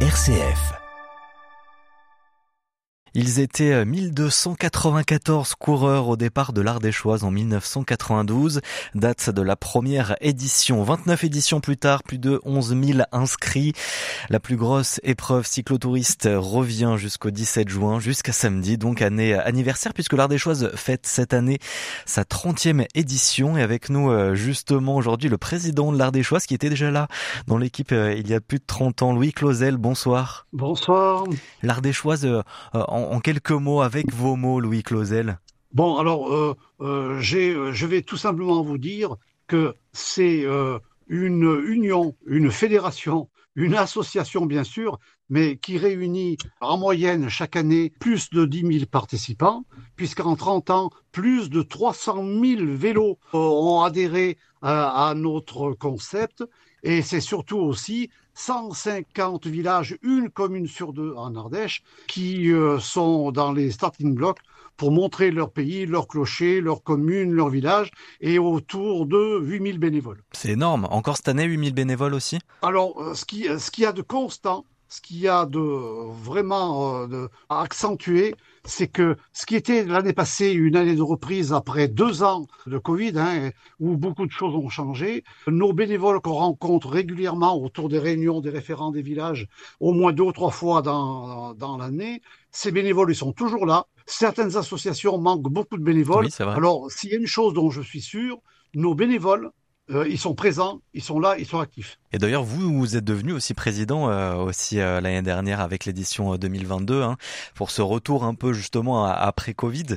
RCF. Ils étaient 1294 coureurs au départ de l'Ardéchoise en 1992, date de la première édition. 29 éditions plus tard, plus de 11 000 inscrits. La plus grosse épreuve cyclotouriste revient jusqu'au 17 juin, jusqu'à samedi, donc année anniversaire, puisque l'Ardéchoise fête cette année sa 30e édition. Et avec nous, euh, justement, aujourd'hui, le président de l'Ardéchoise qui était déjà là dans l'équipe euh, il y a plus de 30 ans, Louis Clausel. Bonsoir. Bonsoir. L'Ardéchoise euh, en quelques mots, avec vos mots, Louis Clausel Bon, alors, euh, euh, euh, je vais tout simplement vous dire que c'est une union, une fédération, une association, bien sûr, mais qui réunit en moyenne chaque année plus de 10 000 participants, puisqu'en 30 ans, plus de 300 000 vélos ont adhéré à, à notre concept. Et c'est surtout aussi 150 villages, une commune sur deux en Ardèche, qui euh, sont dans les starting blocks pour montrer leur pays, leur clocher, leur commune, leur village, et autour de 8000 bénévoles. C'est énorme. Encore cette année, 8000 bénévoles aussi? Alors, euh, ce qui, ce qui y a de constant, ce qu'il y a de vraiment euh, de, à accentuer, c'est que ce qui était l'année passée une année de reprise après deux ans de Covid, hein, où beaucoup de choses ont changé, nos bénévoles qu'on rencontre régulièrement autour des réunions des référents des villages, au moins deux ou trois fois dans, dans l'année, ces bénévoles, ils sont toujours là. Certaines associations manquent beaucoup de bénévoles. Oui, Alors, s'il y a une chose dont je suis sûr, nos bénévoles, euh, ils sont présents, ils sont là, ils sont actifs. Et d'ailleurs, vous, vous êtes devenu aussi président euh, aussi euh, l'année dernière avec l'édition 2022 hein, pour ce retour un peu justement après Covid.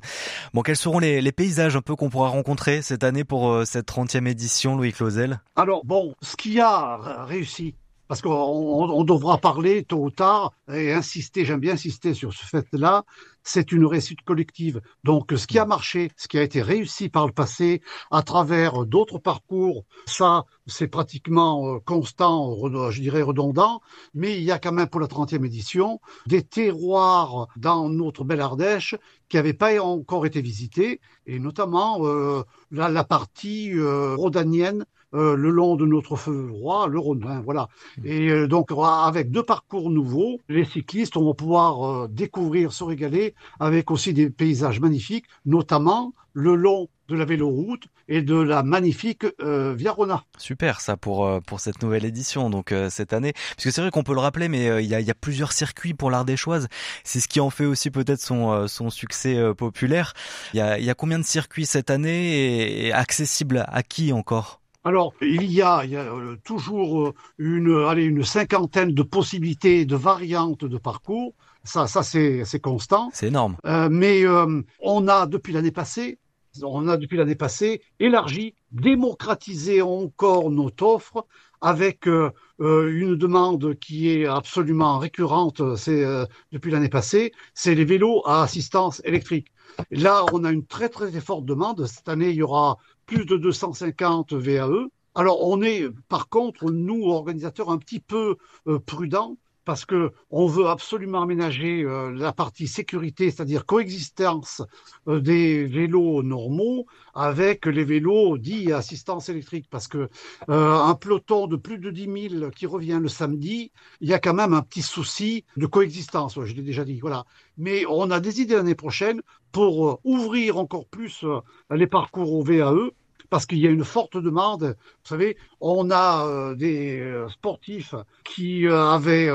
Bon, quels seront les, les paysages un peu qu'on pourra rencontrer cette année pour cette 30e édition, Louis Clausel Alors bon, ce qui a réussi parce qu'on on, devra parler tôt ou tard et insister, j'aime bien insister sur ce fait-là, c'est une réussite collective. Donc ce qui a marché, ce qui a été réussi par le passé à travers d'autres parcours, ça c'est pratiquement euh, constant, je dirais redondant, mais il y a quand même pour la 30e édition des terroirs dans notre belle Ardèche qui n'avaient pas encore été visités, et notamment euh, la, la, partie euh, rhodanienne euh, le long de notre feu roi, le Rhône. Hein, voilà. Mmh. Et euh, donc, avec deux parcours nouveaux, les cyclistes vont pouvoir euh, découvrir, se régaler avec aussi des paysages magnifiques, notamment le long de la véloroute et de la magnifique euh, Viarona. Super ça pour pour cette nouvelle édition donc cette année puisque c'est vrai qu'on peut le rappeler mais il y, a, y, a, plusieurs circuits pour l'Ardéchoise c'est ce qui en fait aussi peut-être son son succès populaire il y a, y a combien de circuits cette année et accessible à qui encore? Alors, il y a, il y a euh, toujours euh, une, allez, une cinquantaine de possibilités, de variantes de parcours. Ça, ça c'est constant. C'est énorme. Euh, mais euh, on a, depuis l'année passée, on a depuis l'année passée élargi, démocratisé encore notre offre avec euh, une demande qui est absolument récurrente c'est depuis l'année passée, c'est les vélos à assistance électrique. Là, on a une très très forte demande. Cette année, il y aura plus de 250 VAE. Alors on est par contre, nous, organisateurs, un petit peu euh, prudents parce que on veut absolument aménager euh, la partie sécurité, c'est-à-dire coexistence euh, des vélos normaux avec les vélos dits assistance électrique, parce que un peloton de plus de 10 000 qui revient le samedi, il y a quand même un petit souci de coexistence. je l'ai déjà dit, voilà. Mais on a des idées l'année prochaine pour ouvrir encore plus les parcours au VAE parce qu'il y a une forte demande. Vous savez, on a euh, des euh, sportifs qui euh, avaient,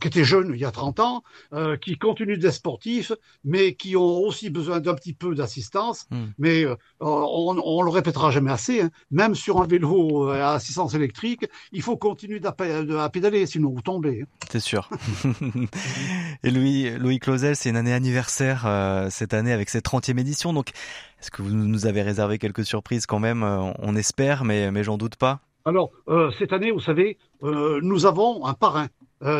qui étaient jeunes il y a 30 ans, qui continuent d'être sportifs, mais qui ont aussi besoin d'un petit peu d'assistance. Hmm. Mais on, on le répétera jamais assez. Hein. Même sur un vélo à assistance électrique, il faut continuer à pédaler, sinon vous tombez. Hein. C'est sûr. Et Louis, Louis Clausel, c'est une année anniversaire cette année avec cette 30e édition. Donc, est-ce que vous nous avez réservé quelques surprises quand même euh, On espère, mais, mais j'en doute pas. Alors, euh, cette année, vous savez, euh, nous avons un parrain.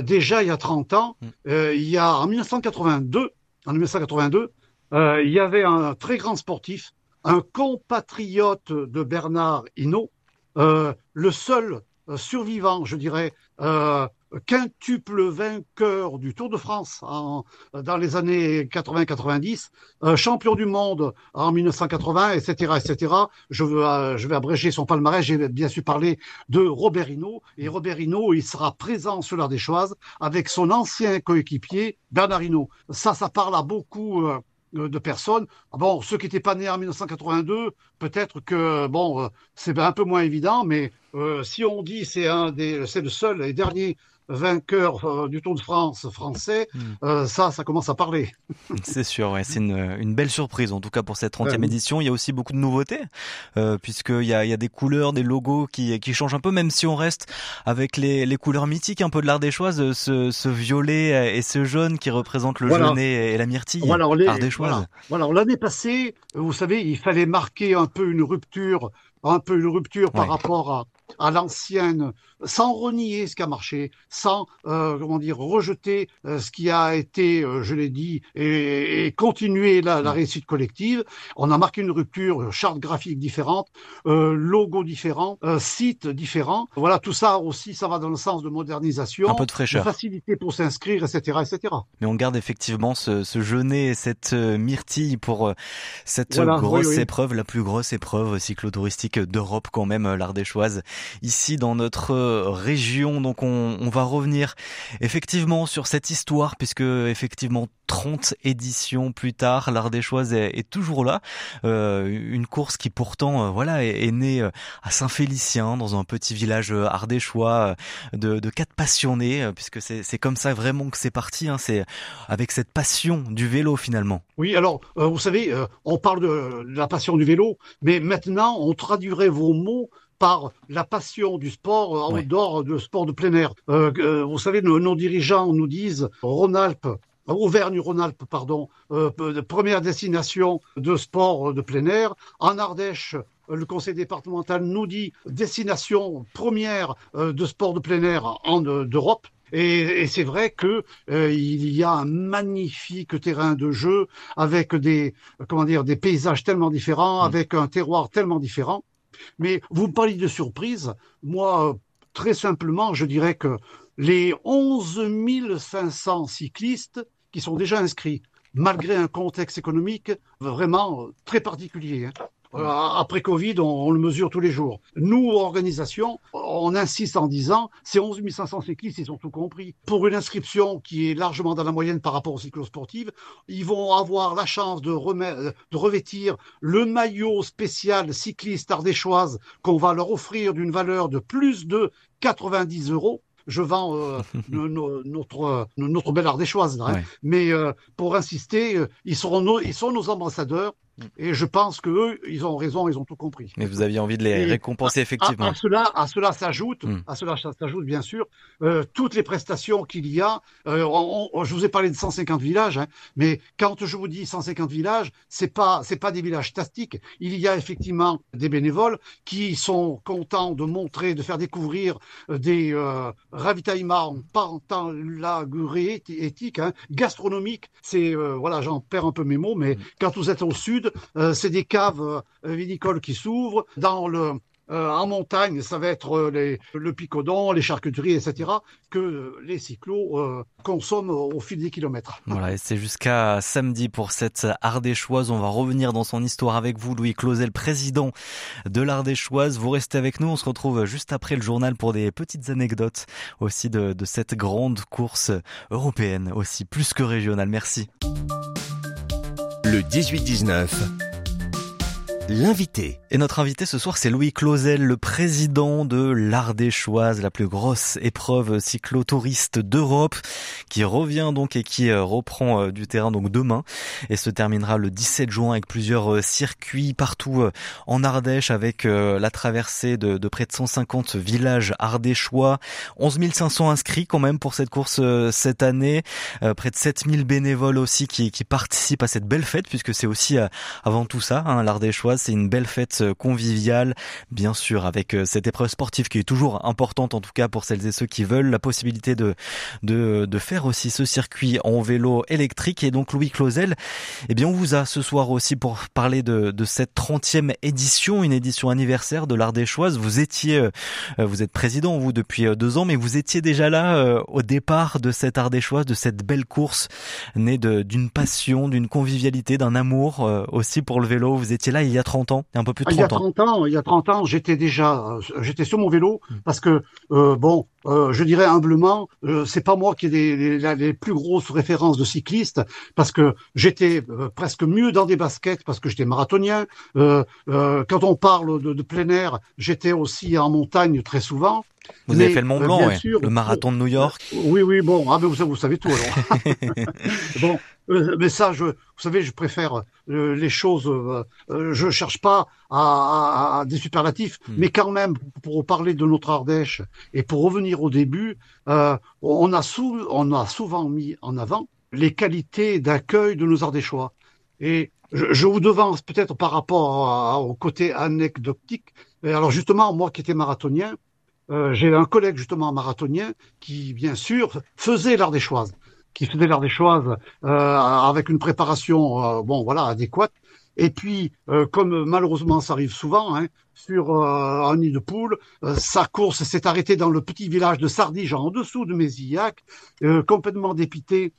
déjà, il y a 30 ans, mm. il y a en 1982, en 1982, il y avait un très grand sportif, un compatriote de Bernard Hinault, le seul survivant, je dirais, quintuple vainqueur du Tour de France dans les années 80-90, champion du monde en 1980, etc., etc. Je, veux, je vais abréger son palmarès. J'ai bien sûr parlé de Robert. Et Robert il sera présent sur choses avec son ancien coéquipier Hinault. Ça, ça parle à beaucoup de personnes. Ah bon, ceux qui n'étaient pas nés en 1982, peut-être que bon, euh, c'est un peu moins évident, mais euh, si on dit c'est un des, c'est le seul et dernier vainqueur euh, du Tour de France français, hmm. euh, ça, ça commence à parler. c'est sûr, ouais, c'est une, une, belle surprise en tout cas pour cette 30e édition. Il y a aussi beaucoup de nouveautés, euh, puisqu'il y a, il y a des couleurs, des logos qui, qui changent un peu, même si on reste avec les, les couleurs mythiques un peu de l'Ardéchoise, ce, ce violet et ce jaune qui représentent le voilà. et la myrtille voilà, ardéchoise. Voilà, l'année passée, vous savez, il fallait marquer un peu une rupture un peu une rupture par rapport à, à l'ancienne, sans renier ce qui a marché, sans euh, comment dire rejeter euh, ce qui a été, euh, je l'ai dit, et, et continuer la, la, réussite collective. On a marqué une rupture, charte graphique différente, logo différent, site différent. Voilà, tout ça aussi, ça va dans le sens de modernisation, un peu de fraîcheur, de facilité pour s'inscrire, etc., etc. Mais on garde effectivement ce, ce et cette myrtille pour cette grosse épreuve, la plus grosse épreuve cyclotouristique d'Europe quand même, l'Ardéchoise ici dans notre euh, région. Donc on, on, va revenir effectivement sur cette histoire puisque effectivement 30 éditions plus tard, l'Ardéchoise est, est toujours là. Euh, une course qui pourtant euh, voilà est, est née euh, à Saint-Félicien dans un petit village euh, ardéchois de, de quatre passionnés puisque c'est comme ça vraiment que c'est parti. Hein, c'est avec cette passion du vélo finalement. Oui, alors vous savez, on parle de la passion du vélo, mais maintenant on traduirait vos mots par la passion du sport en dehors de sport de plein air. Euh, euh, vous savez, nos, nos, dirigeants nous disent Rhône-Alpes. Auvergne-Rhône-Alpes, pardon, euh, première destination de sport de plein air. En Ardèche, le conseil départemental nous dit destination première euh, de sport de plein air en d'Europe. Et, et c'est vrai que euh, il y a un magnifique terrain de jeu avec des comment dire des paysages tellement différents, mmh. avec un terroir tellement différent. Mais vous parlez de surprise. Moi, très simplement, je dirais que les 11 500 cyclistes qui sont déjà inscrits, malgré un contexte économique vraiment très particulier, hein, euh, après Covid, on, on, le mesure tous les jours. Nous, organisation, on insiste en disant, ces 11 500 cyclistes, ils ont tout compris. Pour une inscription qui est largement dans la moyenne par rapport aux cyclosportives, ils vont avoir la chance de, de revêtir le maillot spécial cycliste ardéchoise qu'on va leur offrir d'une valeur de plus de 90 euros je vends euh, notre, notre belle ardéchoise. Là, hein. Mais euh, pour insister, euh, ils, seront nos, ils sont nos ambassadeurs. Et je pense que eux, ils ont raison, ils ont tout compris. Mais vous aviez envie de les et récompenser effectivement. À, à, cela, à cela s'ajoute, mm. à cela s'ajoute bien sûr euh, toutes les prestations qu'il y a. Euh, on, on, je vous ai parlé de 150 villages, hein, mais quand je vous dis 150 villages, c'est pas c'est pas des villages statiques. Il y a effectivement des bénévoles qui sont contents de montrer, de faire découvrir euh, des euh, ravitaillements par temps la éthique, hein, gastronomique. C'est voilà, j'en perds un peu mes mots, mais mm. quand vous êtes au sud euh, c'est des caves euh, vinicoles qui s'ouvrent. Dans le euh, en montagne, ça va être le picodon, les charcuteries, etc., que les cyclos consomment au fil des kilomètres. Voilà, et c'est jusqu'à samedi pour cette Ardéchoise. On va revenir dans son histoire avec vous, Louis Clausel, président de l'Ardéchoise. Vous restez avec nous, on se retrouve juste après le journal pour des petites anecdotes aussi de cette grande course européenne, aussi plus que régionale. Merci. Le 18-19 L'invité. Et notre invité ce soir, c'est Louis Clausel, le président de l'Ardéchoise, la plus grosse épreuve cyclotouriste d'Europe, qui revient donc et qui euh, reprend euh, du terrain donc demain. Et se terminera le 17 juin avec plusieurs euh, circuits partout en Ardèche avec la traversée de, près de 150 villages ardéchois, 11 500 inscrits quand même pour cette course cette année, près de 7000 bénévoles aussi qui, qui participent à cette belle fête puisque c'est aussi avant tout ça, hein, l'Ardéchoise C'est une belle fête conviviale, bien sûr, avec cette épreuve sportive qui est toujours importante, en tout cas pour celles et ceux qui veulent la possibilité de, de, faire aussi ce circuit en vélo électrique. Et donc, Louis Clausel, eh bien, on vous a ce soir aussi pour parler de, de cette 30e édition, une édition anniversaire de l'Ardéchoise. Vous étiez, euh, vous êtes président, vous, depuis euh, deux ans, mais vous étiez déjà là euh, au départ de cette Ardéchoise, de cette belle course née d'une passion, d'une convivialité, d'un amour aussi pour le vélo. Vous étiez là il y a 30 ans, un peu plus de 30 ans. Il y a 30 ans, il y a 30 ans, j'étais déjà, j'étais sur mon vélo hmm. parce que, bon, je dirais humblement, c'est pas moi qui ai les, les, les, plus grosses références de cyclistes parce que j'étais presque mieux dans des baskets parce que j'étais marathonien. Euh, euh, quand on parle de, de plein air, j'étais aussi en montagne très souvent. Vous avez fait le Mont Blanc, ouais. le marathon de New York. Oui, oui, bon, ah, mais vous, vous savez tout alors. bon, euh, mais ça, je, vous savez, je préfère euh, les choses. Euh, je cherche pas à, à, des superlatifs, hmm. mais quand même, pour parler de notre Ardèche et pour revenir au début, on a sou, on a souvent mis en avant les qualités d'accueil de nos Ardéchois. Et je, je vous devance peut-être par rapport au côté anecdotique. Alors justement, moi qui étais marathonien, euh, j'ai un collègue justement marathonien qui, bien sûr, faisait l'Ardéchoise, qui faisait l'Ardéchoise euh, avec une préparation, euh, bon voilà, adéquate. Et puis, euh, comme malheureusement ça arrive souvent, hein, sur un nid de poule, sa course s'est arrêtée dans le petit village de Sardige, en dessous de Mézillac, complètement dépité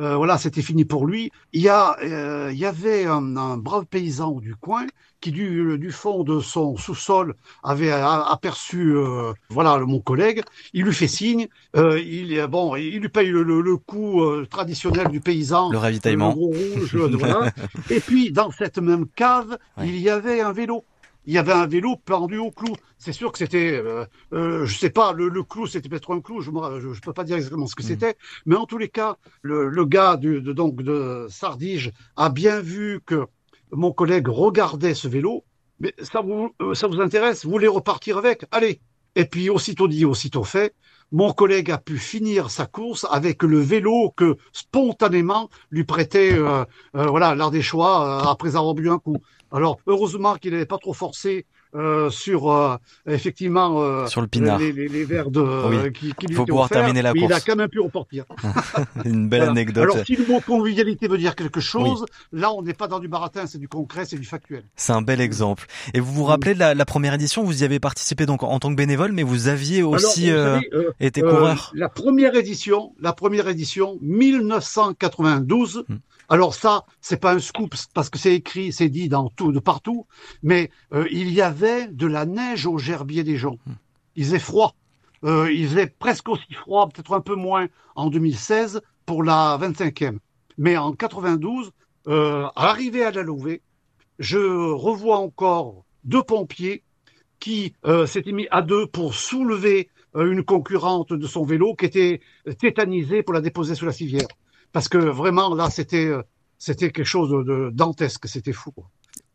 euh, voilà, c'était fini pour lui. Il y, a, euh, il y avait un, brave paysan du coin qui, du, du fond de son sous-sol, avait aperçu euh, voilà mon collègue. Il lui fait signe. il, bon, il lui paye le, le, coup traditionnel du paysan. Le ravitaillement. Et puis, dans cette même cave, il y avait un vélo il y avait un vélo pendu au clou. C'est sûr que c'était, euh, euh, je sais pas, le, le clou, c'était peut-être un clou, je ne peux pas dire exactement ce que mm. c'était, mais en tous les cas, le, le gars du, de, donc de Sardige a bien vu que mon collègue regardait ce vélo. Mais ça vous, euh, ça vous intéresse Vous voulez repartir avec Allez Et puis, aussitôt dit, aussitôt fait, mon collègue a pu finir sa course avec le vélo que spontanément lui prêtait euh, euh, voilà l'art des choix après avoir bu un coup. Alors heureusement qu'il n'avait pas trop forcé euh, sur euh, effectivement euh, sur le pinard. Les, les, les verres de oui. qui, qui Il faut pouvoir terminer la mais course. Il a quand même pu repartir. Une belle voilà. anecdote. Alors si le mot convivialité veut dire quelque chose, oui. là on n'est pas dans du baratin, c'est du concret, c'est du factuel. C'est un bel exemple. Et vous vous rappelez de la, la, première édition, vous y avez participé donc en tant que bénévole, mais vous aviez aussi Alors, vous savez, été coureur. la première édition, la première édition, 1992. Hmm. Alors ça, c'est pas un scoop parce que c'est écrit, c'est dit dans tout, de partout, mais euh, il y avait de la neige au gerbier des gens. Hmm. Il faisait froid. Euh, il faisait presque aussi froid, peut-être un peu moins en 2016 pour la 25e. Mais en 92, euh, arrivé à la Louvet, je revois encore deux pompiers qui euh, s'étaient mis à deux pour soulever euh, une concurrente de son vélo qui était tétanisée pour la déposer sous la civière parce que vraiment là c'était euh, quelque chose de, dantesque, c'était fou.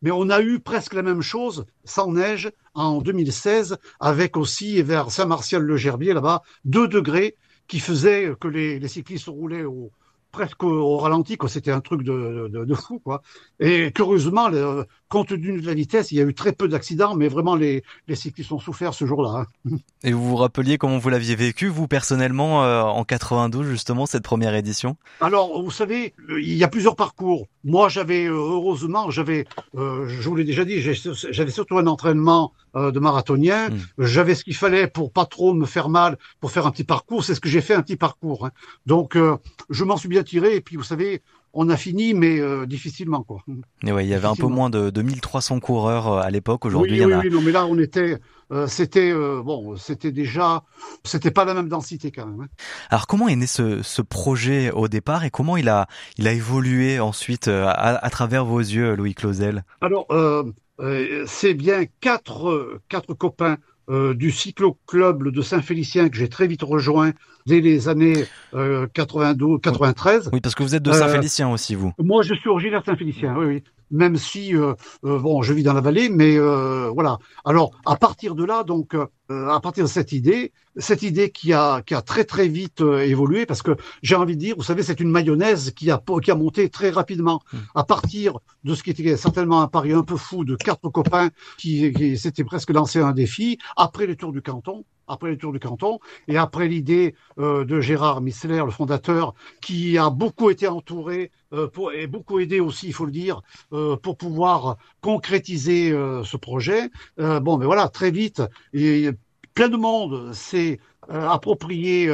Mais on a eu presque la même chose sans neige en 2016 avec aussi vers Saint-Martial-le-Gerbier là-bas 2 degrés qui faisaient que les cyclistes roulaient au, presque au ralenti, quoi. C'était un truc de, de, de, fou, quoi. Et curieusement, le, compte tenu de la vitesse, il y a eu très peu d'accidents, mais vraiment les, les cyclistes ont souffert ce jour-là. Hein. Et vous vous rappeliez comment vous l'aviez vécu, vous personnellement, euh, en 92 justement cette première édition? Alors, vous savez, il y a plusieurs parcours. Moi, j'avais euh, heureusement, j'avais, euh, je vous l'ai déjà dit, j'avais surtout un entraînement euh, de marathonien. Mmh. J'avais ce qu'il fallait pour pas trop me faire mal, pour faire un petit parcours. C'est ce que j'ai fait, un petit parcours. Hein. Donc, euh, je m'en suis bien tiré. Et puis, vous savez, on a fini, mais euh, difficilement quoi. Et ouais, il y avait un peu moins de, de 1300 coureurs à l'époque. Aujourd'hui, oui, il y oui, en a. oui, non, mais là, on était, euh, c'était euh, bon, c'était déjà, c'était pas la même densité quand même. Hein. Alors, comment est né ce, ce, projet au départ et comment il a, il a évolué ensuite à, à travers vos yeux, Louis Clausel? Alors, c'est bien quatre, quatre copains euh, du cyclo-club de Saint-Félicien que j'ai très vite rejoint dès les années euh, 92, 93. Oui, parce que vous êtes de Saint-Félicien euh, aussi, vous. Moi, je suis originaire de Saint-Félicien, oui, oui. Même si bon, je vis dans la vallée, mais voilà. Alors à partir de là, donc à partir de cette idée, cette idée qui a qui a très très vite évolué, parce que j'ai envie de dire, vous savez, c'est une mayonnaise qui a qui a monté très rapidement mmh. à partir de ce qui était certainement un pari un peu fou de quatre copains qui, qui s'étaient presque lancé un défi après les tours du canton après les tours du canton, et après l'idée euh, de Gérard Missler, le fondateur, qui a beaucoup été entouré euh, pour, et beaucoup aidé aussi, il faut le dire, euh, pour pouvoir concrétiser ce projet. bon, mais voilà, très vite, et plein de monde s'est approprié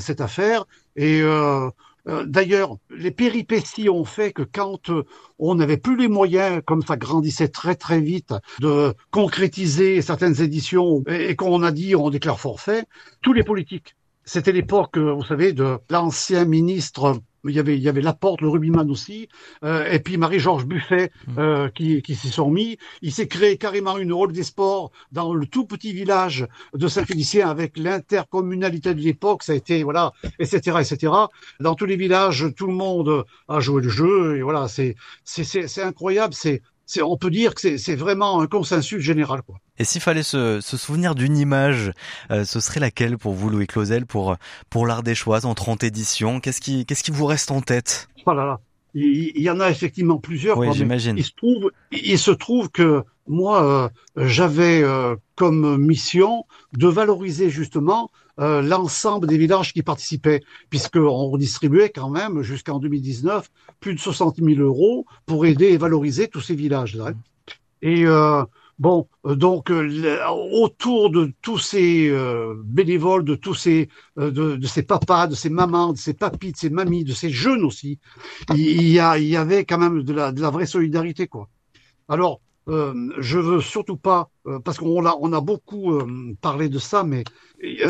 cette affaire, et euh, d'ailleurs, les péripéties ont fait que quand euh, on n'avait plus les moyens, comme ça grandissait très très vite, de concrétiser certaines éditions et, qu'on a dit on déclare forfait, tous les politiques, c'était l'époque, euh, vous savez, de l'ancien ministre il y avait il y avait Laporte, le Rubinman aussi, euh, et puis Marie-Georges Buffet mmh. euh, qui, qui s'y sont mis. Il s'est créé carrément une rôle des sports dans le tout petit village de Saint-Félicien avec l'intercommunalité de l'époque. Ça a été voilà, etc., etc. Dans tous les villages, tout le monde a joué le jeu et voilà, c'est c'est c'est incroyable. C'est on peut dire que c'est vraiment un consensus général. Quoi. Et s'il fallait se, se, souvenir d'une image, euh, ce serait laquelle pour vous, Louis Clausel, pour, pour l'art des choix en 30 éditions? Qu'est-ce qui, qu'est-ce qui vous reste en tête? Oh là là. Il, y en a effectivement plusieurs. Oui, j'imagine. Il se trouve, il se trouve que moi, euh, j'avais euh, comme mission de valoriser justement euh, l'ensemble des villages qui participaient, puisqu'on redistribuait quand même jusqu'en 2019 plus de 60 000 euros pour aider et valoriser tous ces villages. Et euh, bon, donc autour de tous ces euh, bénévoles, de tous ces de, de, ces papas, de ces mamans, de ces papis, de ces mamies, de ces jeunes aussi, il, y, a, il y avait quand même de la, de la vraie solidarité quoi. Alors euh, je veux surtout pas, euh, parce qu'on a, beaucoup euh, parlé de ça, mais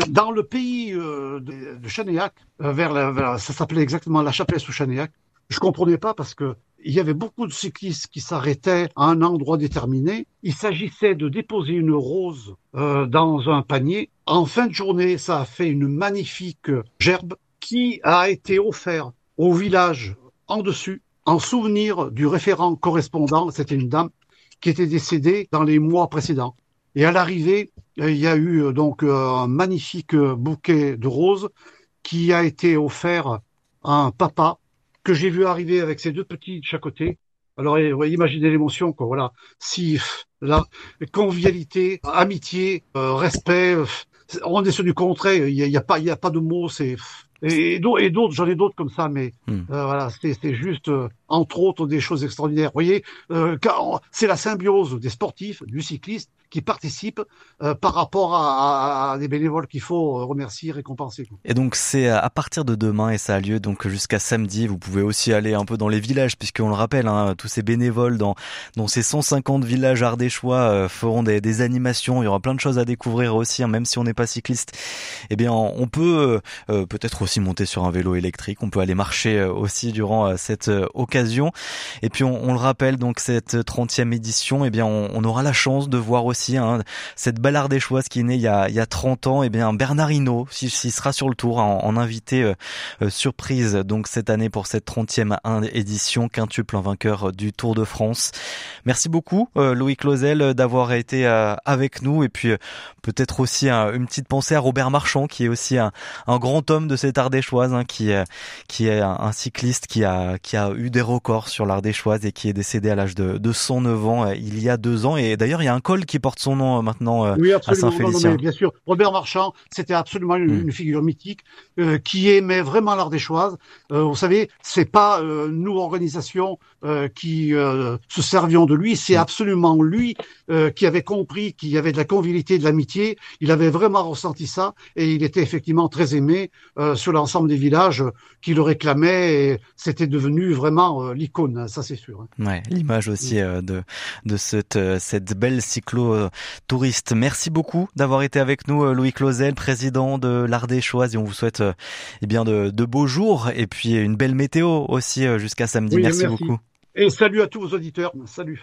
dans le pays de, de vers, la, ça s'appelait exactement la chapelle sous Chanéac, je comprenais pas parce que il y avait beaucoup de cyclistes qui s'arrêtaient à un endroit déterminé. Il s'agissait de déposer une rose dans un panier. En fin de journée, ça a fait une magnifique gerbe qui a été offerte au village en dessus en souvenir du référent correspondant. C'était une dame qui était décédé dans les mois précédents. Et à l'arrivée, euh, il y a eu euh, donc euh, un magnifique bouquet de roses qui a été offert à un papa que j'ai vu arriver avec ses deux petits de chaque côté. Alors, imaginez l'émotion, quoi. Voilà. Si la convivialité, amitié, respect, on est sur du contraire. Il n'y a, a, pas, il y a pas de mots. C'est et, d'autres, j'en ai d'autres comme ça, mais hmm. euh, voilà, c'est juste euh, entre autres des choses extraordinaires. Vous voyez, euh, c'est la symbiose des sportifs, du cycliste qui participent euh, par rapport à, des bénévoles qu'il faut remercier, récompenser. Et donc c'est à partir de demain et ça a lieu donc jusqu'à samedi. Vous pouvez aussi aller un peu dans les villages puisqu'on le rappelle, hein, tous ces bénévoles dans, dans ces 150 villages ardéchois euh, feront des, des, animations. Il y aura plein de choses à découvrir aussi, hein, même si on n'est pas cycliste. Eh bien, on peut euh, peut-être aussi monter sur un vélo électrique. On peut aller marcher aussi durant cette occasion. Et puis on, le rappelle, donc cette 30e édition, eh bien, on, aura la chance de voir aussi Hein, cette belle ardéchoise qui est née il y a, il y a 30 ans, et eh bien Bernard Hinault, s'il sera sur le tour en, invité euh, euh, surprise donc cette année pour cette 30e édition quintuple en vainqueur du Tour de France. Merci beaucoup euh, Louis Clausel d'avoir été avec nous. Et puis peut-être aussi une petite pensée à Robert Marchand qui est aussi un, grand homme de cette ardéchoise hein, qui est un, cycliste qui a qui a eu des records sur l'ardéchoise et qui est décédé à l'âge de, de 109 ans il y a deux ans et d'ailleurs il y a un col qui porte son nom euh, maintenant euh, oui, à Saint-Félicien. bien sûr, Robert Marchand, c'était absolument une, mm. figure mythique euh, qui aimait vraiment l'art des choses. vous savez, c'est pas nous organisation qui se servions de lui, c'est mm. absolument lui qui avait compris qu'il y avait de la convivialité, de l'amitié. Il avait vraiment ressenti ça et il était effectivement très aimé sur l'ensemble des villages qui le réclamaient. Et c'était devenu vraiment l'icône, ça c'est sûr. Hein. Ouais, l'image aussi mm. de de cette cette belle cyclo touristes. Merci beaucoup d'avoir été avec nous, euh, Louis Clausel, président de l'Ardéchoise, et on vous souhaite euh, eh bien de, beaux jours et puis une belle météo aussi euh, jusqu'à samedi. merci, beaucoup. Et salut à tous vos auditeurs. Salut.